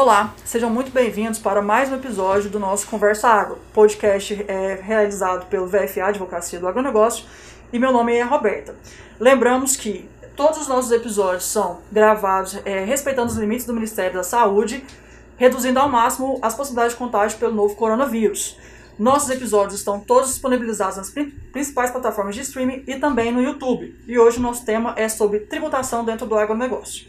Olá, sejam muito bem-vindos para mais um episódio do nosso Conversa Agro, podcast é, realizado pelo VFA Advocacia do Agronegócio e meu nome é Roberta. Lembramos que todos os nossos episódios são gravados é, respeitando os limites do Ministério da Saúde, reduzindo ao máximo as possibilidades de contágio pelo novo coronavírus. Nossos episódios estão todos disponibilizados nas principais plataformas de streaming e também no YouTube. E hoje o nosso tema é sobre tributação dentro do agronegócio.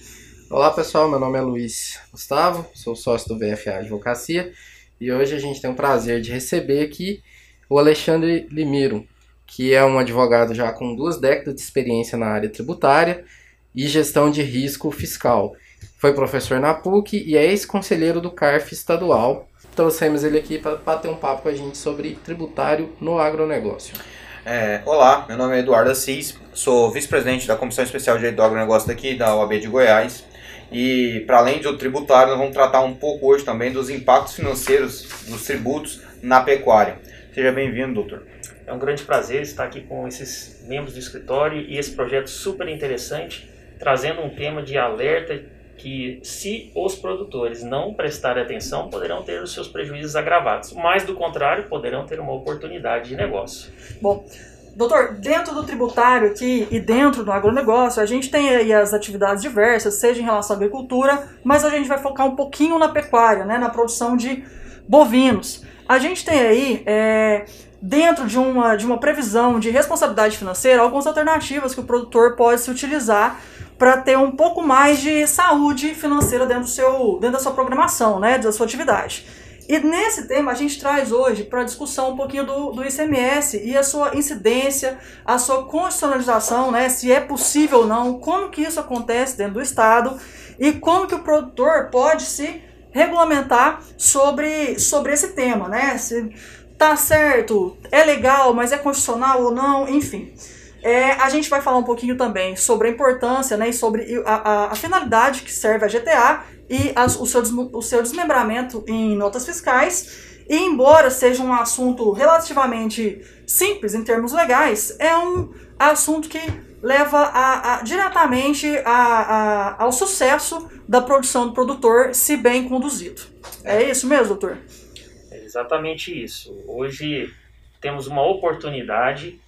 Olá pessoal, meu nome é Luiz Gustavo, sou sócio do VFA Advocacia e hoje a gente tem o prazer de receber aqui o Alexandre Limiro, que é um advogado já com duas décadas de experiência na área tributária e gestão de risco fiscal. Foi professor na PUC e é ex-conselheiro do CARF estadual trouxemos ele aqui para bater um papo com a gente sobre tributário no agronegócio. É, olá, meu nome é Eduardo Assis, sou vice-presidente da Comissão Especial de Direito do Agronegócio daqui da OAB de Goiás. E para além do tributário, nós vamos tratar um pouco hoje também dos impactos financeiros dos tributos na pecuária. Seja bem-vindo, doutor. É um grande prazer estar aqui com esses membros do escritório e esse projeto super interessante, trazendo um tema de alerta que se os produtores não prestarem atenção, poderão ter os seus prejuízos agravados. Mas, do contrário, poderão ter uma oportunidade de negócio. Bom, doutor, dentro do tributário aqui e dentro do agronegócio, a gente tem aí as atividades diversas, seja em relação à agricultura, mas a gente vai focar um pouquinho na pecuária, né, na produção de bovinos. A gente tem aí, é, dentro de uma, de uma previsão de responsabilidade financeira, algumas alternativas que o produtor pode se utilizar para ter um pouco mais de saúde financeira dentro, do seu, dentro da sua programação, né, da sua atividade. E nesse tema a gente traz hoje para discussão um pouquinho do, do ICMS e a sua incidência, a sua constitucionalização, né, se é possível ou não, como que isso acontece dentro do Estado e como que o produtor pode se regulamentar sobre, sobre esse tema, né? Se tá certo, é legal, mas é constitucional ou não, enfim. É, a gente vai falar um pouquinho também sobre a importância né, e sobre a, a, a finalidade que serve a GTA e as, o, seu, o seu desmembramento em notas fiscais. E embora seja um assunto relativamente simples em termos legais, é um assunto que leva a, a diretamente a, ao sucesso da produção do produtor, se bem conduzido. É, isso mesmo, doutor? É exatamente isso. Hoje temos uma oportunidade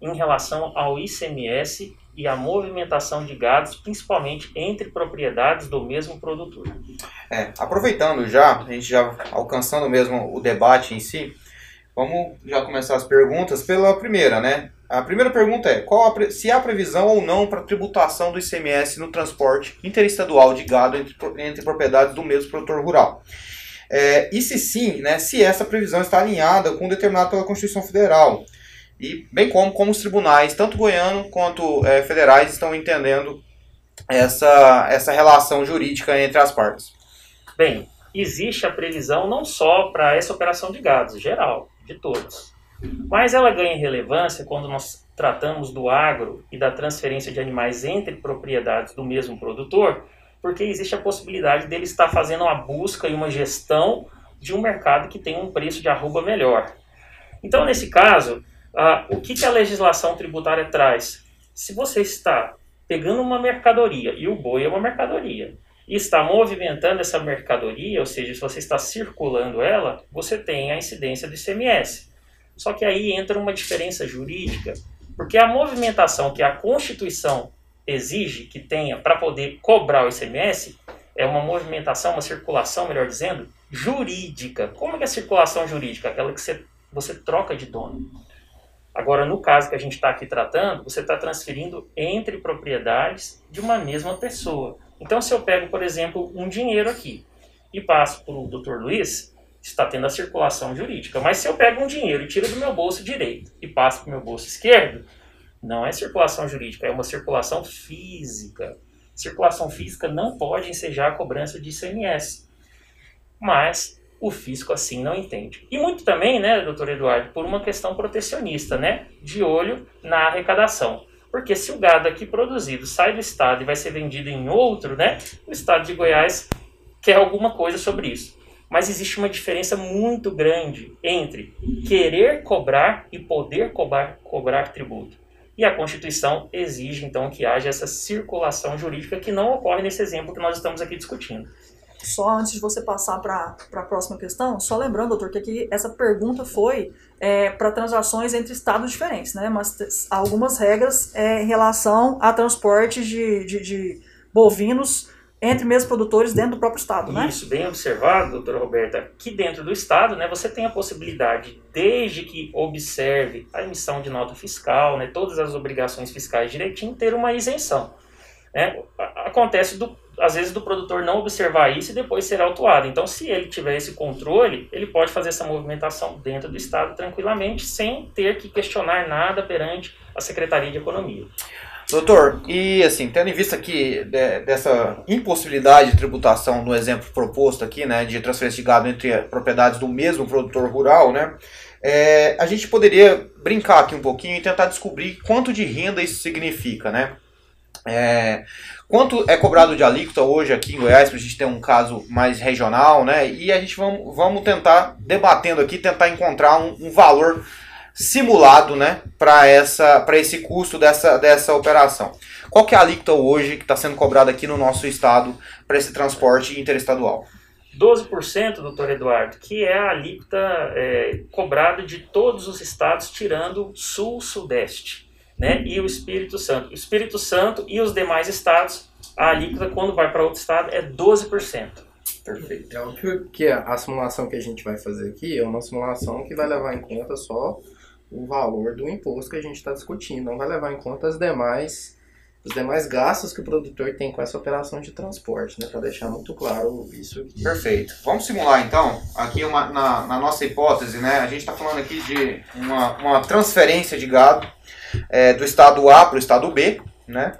em relação ao ICMS e à movimentação de gados, principalmente entre propriedades do mesmo produtor. É, aproveitando já, a gente já alcançando mesmo o debate em si, vamos já começar as perguntas pela primeira, né? A primeira pergunta é: qual a, se há previsão ou não para tributação do ICMS no transporte interestadual de gado entre, entre propriedades do mesmo produtor rural? É, e se sim, né, se essa previsão está alinhada com determinado pela Constituição Federal e bem como como os tribunais, tanto goiano quanto é, federais, estão entendendo essa, essa relação jurídica entre as partes. Bem, existe a previsão não só para essa operação de gados, geral, de todos, mas ela ganha relevância quando nós tratamos do agro e da transferência de animais entre propriedades do mesmo produtor, porque existe a possibilidade dele estar fazendo uma busca e uma gestão de um mercado que tem um preço de arroba melhor. Então, nesse caso, ah, o que, que a legislação tributária traz? Se você está pegando uma mercadoria, e o boi é uma mercadoria, e está movimentando essa mercadoria, ou seja, se você está circulando ela, você tem a incidência do ICMS. Só que aí entra uma diferença jurídica, porque a movimentação que a Constituição exige que tenha para poder cobrar o ICMS é uma movimentação, uma circulação, melhor dizendo, jurídica. Como é, é a circulação jurídica? Aquela que você, você troca de dono. Agora, no caso que a gente está aqui tratando, você está transferindo entre propriedades de uma mesma pessoa. Então, se eu pego, por exemplo, um dinheiro aqui e passo para o Dr. Luiz, está tendo a circulação jurídica. Mas se eu pego um dinheiro e tiro do meu bolso direito e passo para o meu bolso esquerdo, não é circulação jurídica, é uma circulação física. Circulação física não pode ensejar a cobrança de ICMS. Mas o fisco assim não entende. E muito também, né, doutor Eduardo, por uma questão protecionista, né, de olho na arrecadação. Porque se o gado aqui produzido sai do estado e vai ser vendido em outro, né, o estado de Goiás quer alguma coisa sobre isso. Mas existe uma diferença muito grande entre querer cobrar e poder cobrar, cobrar tributo. E a Constituição exige, então, que haja essa circulação jurídica que não ocorre nesse exemplo que nós estamos aqui discutindo. Só antes de você passar para a próxima questão, só lembrando, doutor, que aqui essa pergunta foi é, para transações entre estados diferentes, né? Mas algumas regras é, em relação a transporte de, de, de bovinos entre mesmos produtores dentro do próprio estado, né? Isso, bem observado, doutora Roberta, que dentro do estado, né, você tem a possibilidade, desde que observe a emissão de nota fiscal, né, todas as obrigações fiscais direitinho, ter uma isenção. Né? Acontece, do, às vezes, do produtor não observar isso e depois ser autuado. Então, se ele tiver esse controle, ele pode fazer essa movimentação dentro do estado tranquilamente, sem ter que questionar nada perante a Secretaria de Economia. Doutor, e assim, tendo em vista que de, dessa impossibilidade de tributação no exemplo proposto aqui, né, de transferência de gado entre propriedades do mesmo produtor rural, né, é, a gente poderia brincar aqui um pouquinho e tentar descobrir quanto de renda isso significa, né? É, quanto é cobrado de alíquota hoje aqui em Goiás, para a gente ter um caso mais regional, né? E a gente vamos, tentar, debatendo aqui, tentar encontrar um, um valor simulado né, para esse custo dessa, dessa operação. Qual que é a alíquota hoje que está sendo cobrada aqui no nosso estado para esse transporte interestadual? 12%, doutor Eduardo, que é a alíquota é, cobrada de todos os estados, tirando Sul, Sudeste né, e o Espírito Santo. O Espírito Santo e os demais estados, a alíquota, quando vai para outro estado, é 12%. Perfeito. É óbvio que a simulação que a gente vai fazer aqui é uma simulação que vai levar em conta só o valor do imposto que a gente está discutindo, não vai levar em conta as demais, os demais gastos que o produtor tem com essa operação de transporte, né, para deixar muito claro isso aqui. Perfeito. Vamos simular então, aqui uma, na, na nossa hipótese, né, a gente está falando aqui de uma, uma transferência de gado é, do estado A para o estado B, né?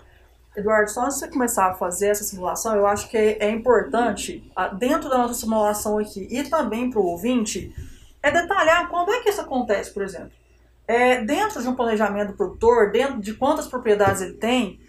Eduardo, só antes de você começar a fazer essa simulação, eu acho que é, é importante, dentro da nossa simulação aqui e também para o ouvinte, é detalhar quando é que isso acontece, por exemplo é, dentro de um planejamento do produtor, dentro de quantas propriedades ele tem,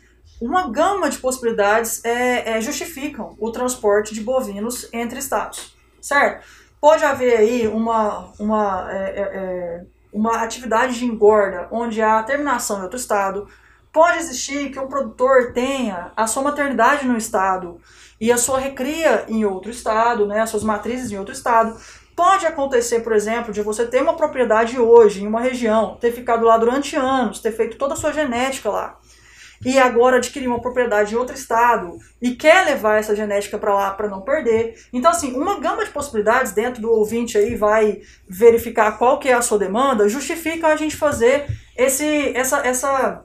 uma gama de possibilidades é, é, justificam o transporte de bovinos entre estados, certo? Pode haver aí uma, uma, é, é, uma atividade de engorda onde há terminação em outro estado, pode existir que um produtor tenha a sua maternidade no estado e a sua recria em outro estado, né, as suas matrizes em outro estado, Pode acontecer, por exemplo, de você ter uma propriedade hoje em uma região, ter ficado lá durante anos, ter feito toda a sua genética lá, e agora adquirir uma propriedade em outro estado e quer levar essa genética para lá para não perder. Então, assim, uma gama de possibilidades dentro do ouvinte aí vai verificar qual que é a sua demanda, justifica a gente fazer esse, essa, essa,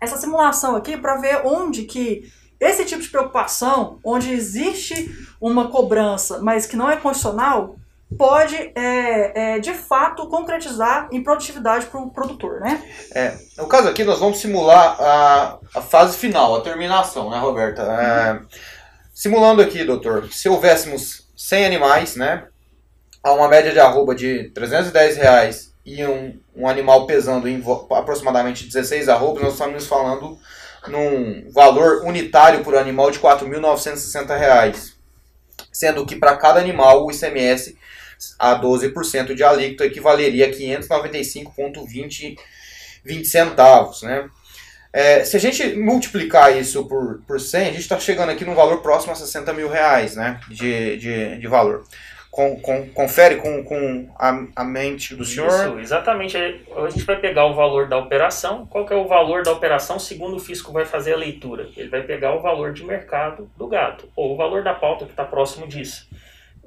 essa simulação aqui para ver onde que esse tipo de preocupação, onde existe uma cobrança, mas que não é constitucional, pode, é, é, de fato, concretizar em produtividade para o produtor, né? É, no caso aqui, nós vamos simular a, a fase final, a terminação, né, Roberta? É, simulando aqui, doutor, se houvéssemos 100 animais, né, a uma média de arroba de 310 reais e um, um animal pesando em aproximadamente 16 arrobas, nós estamos falando num valor unitário por animal de R$ 4.960, sendo que para cada animal o ICMS a 12% de alíquota equivaleria a 595,20 centavos, né? É, se a gente multiplicar isso por, por 100, a gente está chegando aqui num valor próximo a 60 mil reais né, de, de, de valor. Com, com, confere com, com a, a mente do senhor? Isso, exatamente. A gente vai pegar o valor da operação. Qual que é o valor da operação segundo o fisco vai fazer a leitura? Ele vai pegar o valor de mercado do gado, ou o valor da pauta que está próximo disso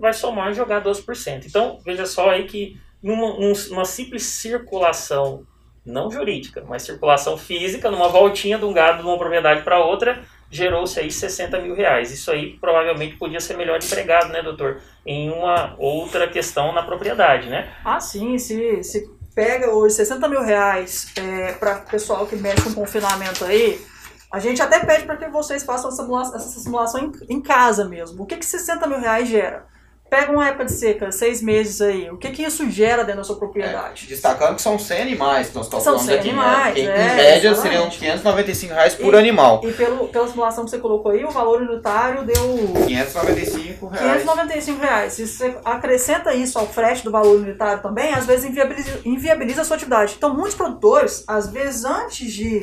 vai somar e jogar 12%. Então, veja só aí que numa, simples circulação, não jurídica, mas circulação física, numa voltinha de um gado de uma propriedade para outra, gerou-se aí 60 mil reais. Isso aí provavelmente podia ser melhor empregado, né, doutor? Em uma outra questão na propriedade, né? Ah, sim, se, se pega hoje 60 mil reais é, para pessoal que mexe com confinamento aí, a gente até pede para que vocês façam essa simulação, essa simulação em, em, casa mesmo. O que, que 60 mil reais gera? Pega uma época de seca, seis meses aí, o que que isso gera dentro da sua propriedade? É, destacando que são 100 animais que nós estamos falando aqui, animais, né? É, em média exatamente. seriam 595 reais por e, animal. E pelo, pela simulação que você colocou aí, o valor unitário deu... 595 reais. 595 reais. Se você acrescenta isso ao frete do valor unitário também, às vezes inviabiliza, inviabiliza a sua atividade. Então, muitos produtores, às vezes, antes de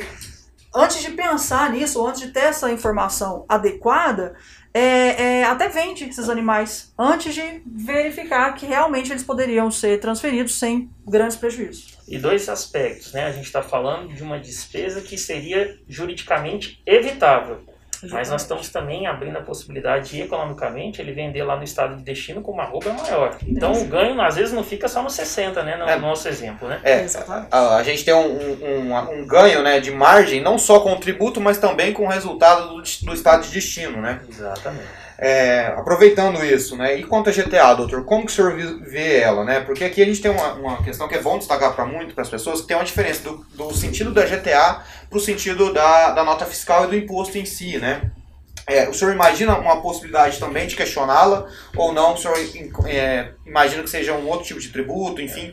antes de pensar nisso, antes de ter essa informação adequada, é, é, até vende esses animais antes de verificar que realmente eles poderiam ser transferidos sem grandes prejuízos. E dois aspectos, né? A gente está falando de uma despesa que seria juridicamente evitável. Mas nós estamos também abrindo a possibilidade de, economicamente, ele vender lá no estado de destino com uma roupa maior. Então o ganho, às vezes, não fica só no 60, né? No É. nosso exemplo, né? É, a, a gente tem um, um, um- um ganho né, de margem, não só com o tributo, mas também com o resultado do, do estado de destino, né? Exatamente. É, aproveitando isso, né? E quanto a GTA, doutor, como que o senhor vê ela, né? Porque aqui a gente tem uma, uma questão que é bom destacar para muito, para as pessoas, que tem uma diferença do, do sentido da GTA para o sentido da, da nota fiscal e do imposto em si, né? É, o senhor imagina uma possibilidade também de questioná-la ou não? O senhor é, imagina que seja um outro tipo de tributo, enfim,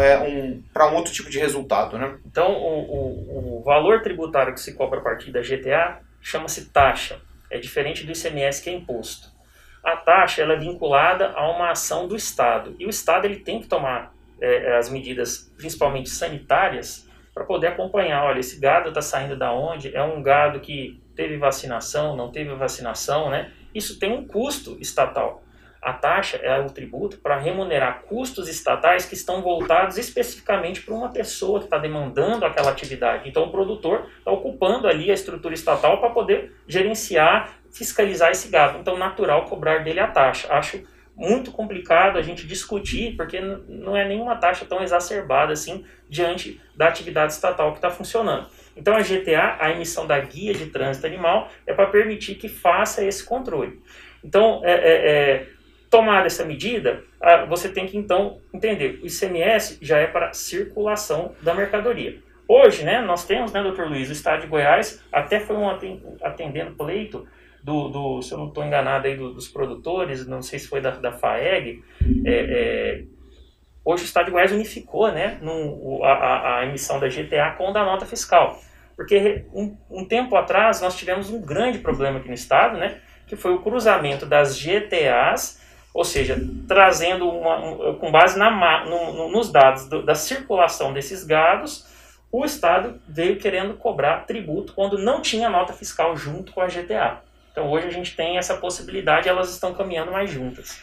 é, um, para um outro tipo de resultado, né? Então, o, o, o valor tributário que se cobra a partir da GTA chama-se taxa. É diferente do ICMS, que é imposto. A taxa ela é vinculada a uma ação do Estado. E o Estado ele tem que tomar é, as medidas, principalmente sanitárias, para poder acompanhar. Olha, esse gado está saindo da onde? É um gado que teve vacinação, não teve vacinação, né? Isso tem um custo estatal. A taxa é o tributo para remunerar custos estatais que estão voltados especificamente para uma pessoa que está demandando aquela atividade. Então, o produtor está ocupando ali a estrutura estatal para poder gerenciar, fiscalizar esse gado. Então, natural cobrar dele a taxa. Acho muito complicado a gente discutir, porque não é nenhuma taxa tão exacerbada assim diante da atividade estatal que está funcionando. Então, a GTA, a emissão da guia de trânsito animal, é para permitir que faça esse controle. Então, é, é, é, tomada essa medida, ah, você tem que então entender, o ICMS já é para circulação da mercadoria. Hoje, né, nós temos, né, doutor Luiz, o estado de Goiás até foi um aten- atendendo pleito do, do se eu não estou enganado aí, do- dos produtores, não sei se foi da, da FAEG, é, é, hoje o estado de Goiás unificou, né, no, a- a emissão da GTA com da nota fiscal. Porque um, um tempo atrás nós tivemos um grande problema aqui no estado, né, que foi o cruzamento das GTAs, ou seja, trazendo uma, um- com base na, no- no- nos dados do- da circulação desses gados, o Estado veio querendo cobrar tributo quando não tinha nota fiscal junto com a GTA. Então hoje a gente tem essa possibilidade, elas estão caminhando mais juntas.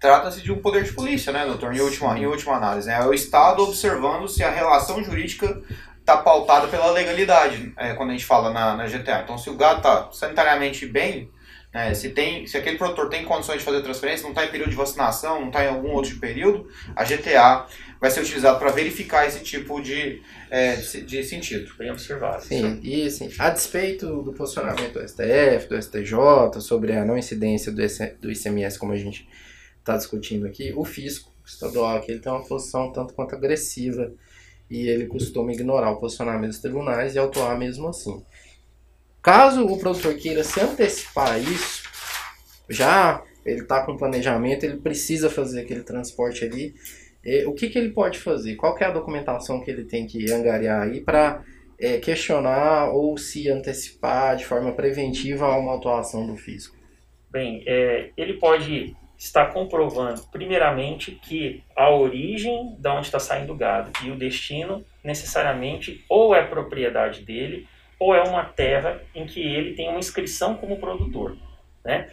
Trata-se de um poder de polícia, né, doutor? Em última, em última análise, né? É o Estado observando se a relação jurídica está pautada pela legalidade, é, quando a gente fala na, na GTA. Então, se o gado está sanitariamente bem, né, se, tem, se aquele produtor tem condições de fazer transferência, não está em período de vacinação, não está em algum outro período, a GTA vai ser utilizada para verificar esse tipo de, é, de, sentido. Bem observado. Sim, e assim, a despeito do posicionamento do STF, do STJ, sobre a não incidência do, do ICMS, como a gente está discutindo aqui, o fisco estadual aqui ele tem uma posição tanto quanto agressiva e ele costuma ignorar o posicionamento dos tribunais e autuar mesmo assim. Caso o produtor queira se antecipar a isso, já ele está com planejamento, ele precisa fazer aquele transporte ali, o que, que ele pode fazer? Qual é a documentação que ele tem que angariar aí para é, questionar ou se antecipar de forma preventiva a uma autuação do fisco. Bem, é, ele pode estar comprovando, primeiramente, que a origem de onde está saindo o gado e o destino, necessariamente, ou é propriedade dele, ou é uma terra em que ele tem uma inscrição como produtor. Né?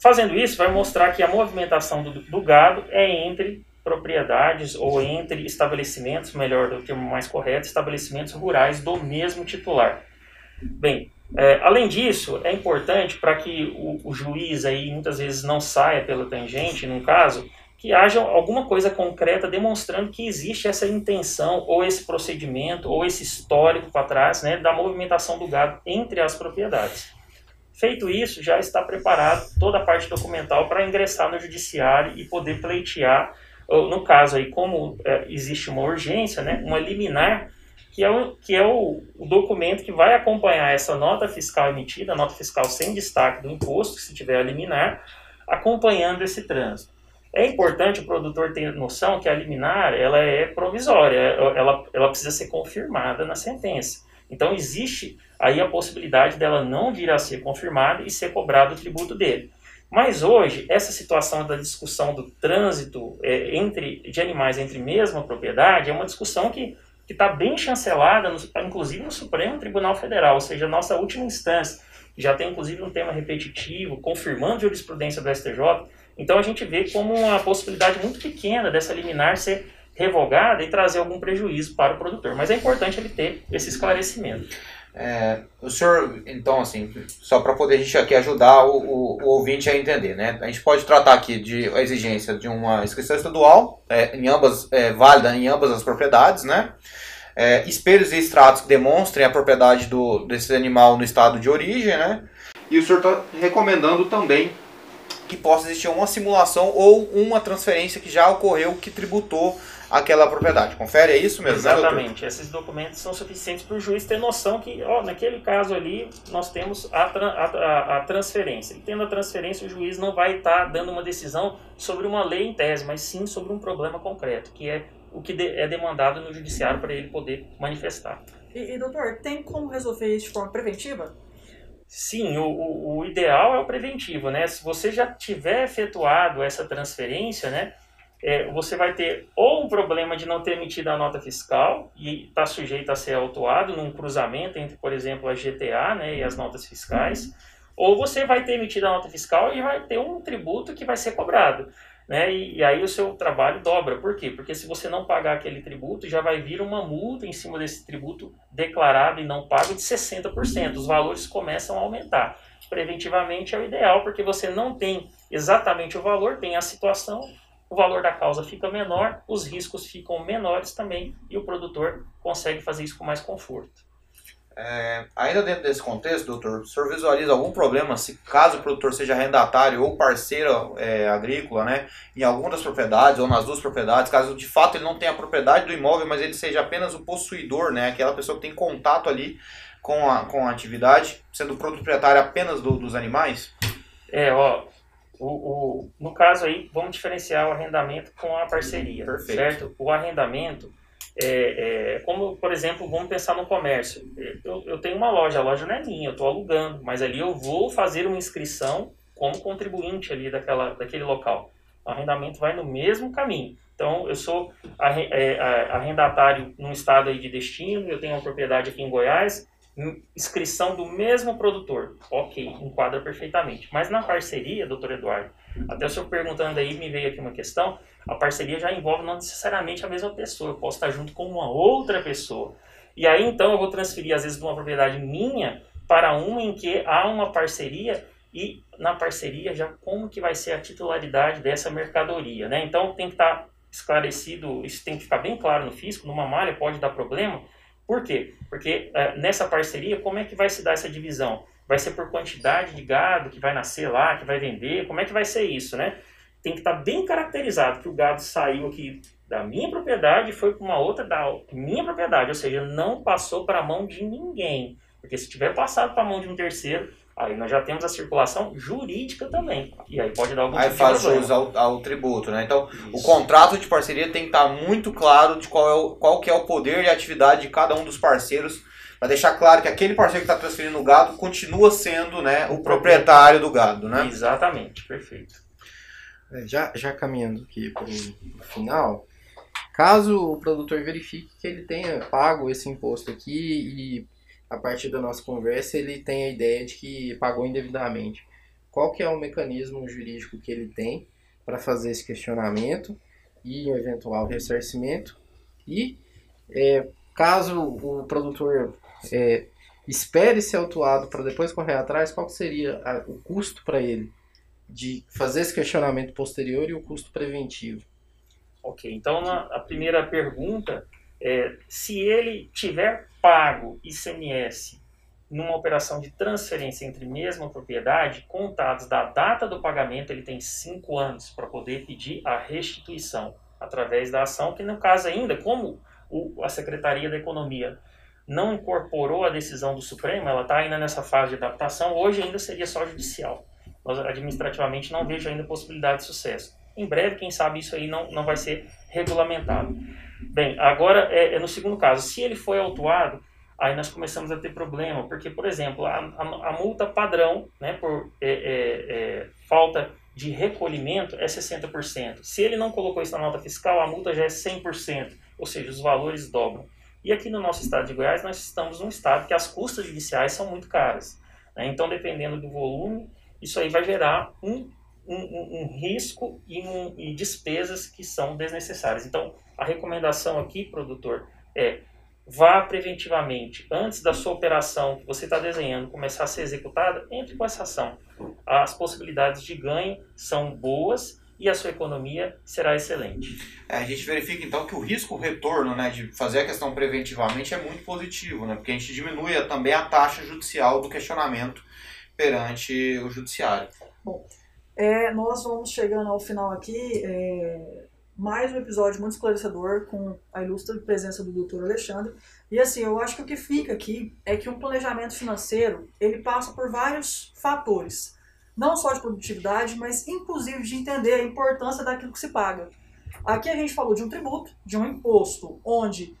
Fazendo isso, vai mostrar que a movimentação do, do gado é entre propriedades ou entre estabelecimentos, melhor do termo mais correto, estabelecimentos rurais do mesmo titular. Bem, é, além disso, é importante para que o, o, juiz aí muitas vezes não saia pela tangente, num caso, que haja alguma coisa concreta demonstrando que existe essa intenção, ou esse procedimento, ou esse histórico para trás, né, da movimentação do gado entre as propriedades. Feito isso, já está preparado toda a parte documental para ingressar no judiciário e poder pleitear, no caso aí, como é, existe uma urgência, né, uma liminar, que é, o, que é o, o, documento que vai acompanhar essa nota fiscal emitida, a nota fiscal sem destaque do imposto, se tiver a liminar, acompanhando esse trânsito. É importante o produtor ter noção que a liminar ela é provisória, ela, ela precisa ser confirmada na sentença. Então existe aí a possibilidade dela não vir a ser confirmada e ser cobrado o tributo dele. Mas hoje, essa situação da discussão do trânsito é, entre, de animais entre mesma propriedade é uma discussão que está bem chancelada, no, inclusive no Supremo Tribunal Federal, ou seja, nossa última instância. já tem inclusive um tema repetitivo, confirmando jurisprudência do STJ. Então a gente vê como uma possibilidade muito pequena dessa liminar ser revogada e trazer algum prejuízo para o produtor. Mas é importante ele ter esse esclarecimento. É, o senhor, então, assim, só para poder a gente aqui ajudar o, o, o, ouvinte a entender, né? A gente pode tratar aqui de a exigência de uma inscrição estadual, é, em ambas, é, válida em ambas as propriedades, né? É, espelhos e extratos que demonstrem a propriedade do, desse animal no estado de origem, né? E o senhor está recomendando também que possa existir uma simulação ou uma transferência que já ocorreu que tributou aquela propriedade. Confere, é isso mesmo? Né, Exatamente. Né, Esses documentos são suficientes para o juiz ter noção que, ó, naquele caso ali, nós temos a, a, a, transferência. E tendo a transferência, o juiz não vai estar tá dando uma decisão sobre uma lei em tese, mas sim sobre um problema concreto, que é o que de, é demandado no judiciário para ele poder manifestar. E, e, doutor, tem como resolver isso de forma preventiva? Sim, o, o, ideal é o preventivo, né? Se você já tiver efetuado essa transferência, né? é, você vai ter ou um problema de não ter emitido a nota fiscal e está sujeito a ser autuado num cruzamento entre, por exemplo, a GTA né, e as notas fiscais, ou você vai ter emitido a nota fiscal e vai ter um tributo que vai ser cobrado. Né? E, e, aí o seu trabalho dobra. Por quê? Porque se você não pagar aquele tributo, já vai vir uma multa em cima desse tributo declarado e não pago de 60%. Os valores começam a aumentar. Preventivamente é o ideal, porque você não tem exatamente o valor, tem a situação, o valor da causa fica menor, os riscos ficam menores também e o produtor consegue fazer isso com mais conforto. É, ainda dentro desse contexto, doutor, o senhor visualiza algum problema se caso o produtor seja arrendatário ou parceiro é, agrícola, né, em alguma das propriedades ou nas duas propriedades, caso de fato ele não tenha a propriedade do imóvel, mas ele seja apenas o possuidor, né, aquela pessoa que tem contato ali com a, com a atividade, sendo proprietário apenas do, dos animais? É, ó, o, o, no caso aí, vamos diferenciar o arrendamento com a parceria, Perfeito. certo? O arrendamento, é, é, como, por exemplo, vamos pensar no comércio. Eu, eu tenho uma loja, a loja não é minha, eu estou alugando, mas ali eu vou fazer uma inscrição como contribuinte ali daquela, daquele local. O arrendamento vai no mesmo caminho. Então, eu sou é, arrendatário num estado aí de destino, eu tenho uma propriedade aqui em Goiás, inscrição do mesmo produtor. Ok, enquadra perfeitamente. Mas na parceria, doutor Eduardo, até o senhor perguntando aí, me veio aqui uma questão, a parceria já envolve não necessariamente a mesma pessoa, eu posso estar junto com uma outra pessoa. E aí então eu vou transferir às vezes de uma propriedade minha para uma em que há uma parceria e na parceria já como que vai ser a titularidade dessa mercadoria, né? Então tem que estar esclarecido, isso tem que ficar bem claro no fisco, numa malha pode dar problema, por quê? Porque uh, nessa parceria, como é que vai se dar essa divisão? Vai ser por quantidade de gado que vai nascer lá, que vai vender? Como é que vai ser isso, né? Tem que estar tá bem caracterizado que o gado saiu aqui da minha propriedade e foi para uma outra da minha propriedade, ou seja, não passou para a mão de ninguém. Porque se tiver passado para a mão de um terceiro, Aí nós já temos a circulação jurídica também. E aí pode dar algum aí tipo faz jus ao, ao, tributo, né? Então, Isso. o contrato de parceria tem que estar muito claro de qual, é o, qual que é o poder e a atividade de cada um dos parceiros, para deixar claro que aquele parceiro que está transferindo o gado continua sendo né, o proprietário do gado, né? Exatamente, perfeito. É, já, já caminhando aqui para o final, caso o produtor verifique que ele tenha pago esse imposto aqui e a partir da nossa conversa, ele tem a ideia de que pagou indevidamente. Qual que é o mecanismo jurídico que ele tem para fazer esse questionamento e um eventual ressarcimento? E é, caso o produtor é, espere ser autuado para depois correr atrás, qual seria a, o custo para ele de fazer esse questionamento posterior e o custo preventivo? Ok, então na, a primeira pergunta é se ele tiver pago ICMS numa operação de transferência entre mesma propriedade, contados da data do pagamento, ele tem cinco anos para poder pedir a restituição através da ação, que no caso ainda, como o, a Secretaria da Economia não incorporou a decisão do Supremo, ela está ainda nessa fase de adaptação, hoje ainda seria só judicial. Administrativamente não vejo ainda possibilidade de sucesso. Em breve, quem sabe isso aí não, não vai ser regulamentado. Bem, agora é, é, no segundo caso, se ele foi autuado, aí nós começamos a ter problema, porque, por exemplo, a, a, a multa padrão né, por é, é, é falta de recolhimento é 60%. Se ele não colocou isso na nota fiscal, a multa já é 100%, ou seja, os valores dobram. E aqui no nosso estado de Goiás, nós estamos num estado que as custas judiciais são muito caras. Né? Então, dependendo do volume, isso aí vai gerar um, um, um, um risco e, um, e despesas que são desnecessárias. Então, a recomendação aqui, produtor, é vá preventivamente, antes da sua operação que você está desenhando começar a ser executada, entre com essa ação. As possibilidades de ganho são boas e a sua economia será excelente. É, a gente verifica então que o risco-retorno né, de fazer a questão preventivamente é muito positivo, né, porque a gente diminui também a taxa judicial do questionamento perante o judiciário. Bom, é, nós vamos chegando ao final aqui. É, mais um episódio muito esclarecedor com a ilustre presença do Dr. Alexandre. E assim, eu acho que o que fica aqui é que um planejamento financeiro, ele passa por vários fatores não só de produtividade, mas inclusive de entender a importância daquilo que se paga. Aqui a gente falou de um tributo, de um imposto, onde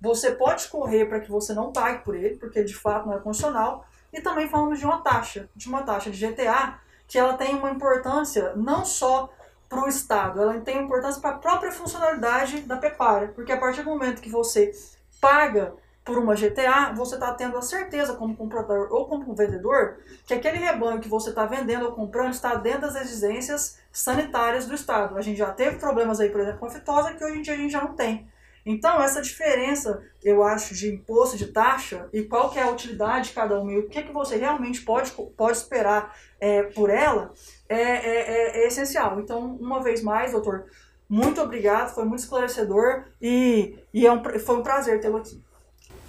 você pode correr para que você não pague por ele, porque de fato não é constitucional, e também falamos de uma taxa, de uma taxa de GTA, que ela tem uma importância não só para o Estado, ela tem importância para a própria funcionalidade da pecuária, porque a partir do momento que você paga por uma GTA, você está tendo a certeza como comprador ou como vendedor que aquele rebanho que você está vendendo ou comprando está dentro das exigências sanitárias do Estado. A gente já teve problemas aí, por exemplo, com a fitosa, que hoje em dia a gente já não tem. Então, essa diferença, eu acho, de imposto, de taxa, e qual que é a utilidade de cada um, e o que, que você realmente pode, pode esperar é, por ela, é, é, é, é essencial. Então, uma vez mais, doutor, muito obrigado, foi muito esclarecedor, e, e é um, foi um prazer tê-lo aqui.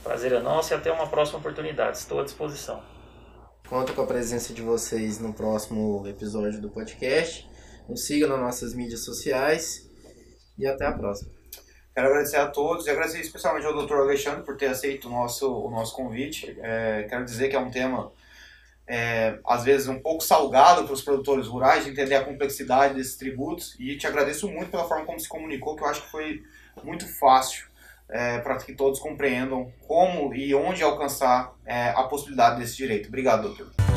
Prazer é nosso e até uma próxima oportunidade. Estou à disposição. Conto com a presença de vocês no próximo episódio do podcast. Nos sigam nas nossas mídias sociais e até a próxima. Quero agradecer a todos e agradecer especialmente ao Dr. Alexandre por ter aceito o nosso, o nosso convite. É, quero dizer que é um tema, é, às vezes, um pouco salgado para os produtores rurais, de entender a complexidade desses tributos. E te agradeço muito pela forma como se comunicou, que eu acho que foi muito fácil é, para que todos compreendam como e onde alcançar é, a possibilidade desse direito. Obrigado, doutor.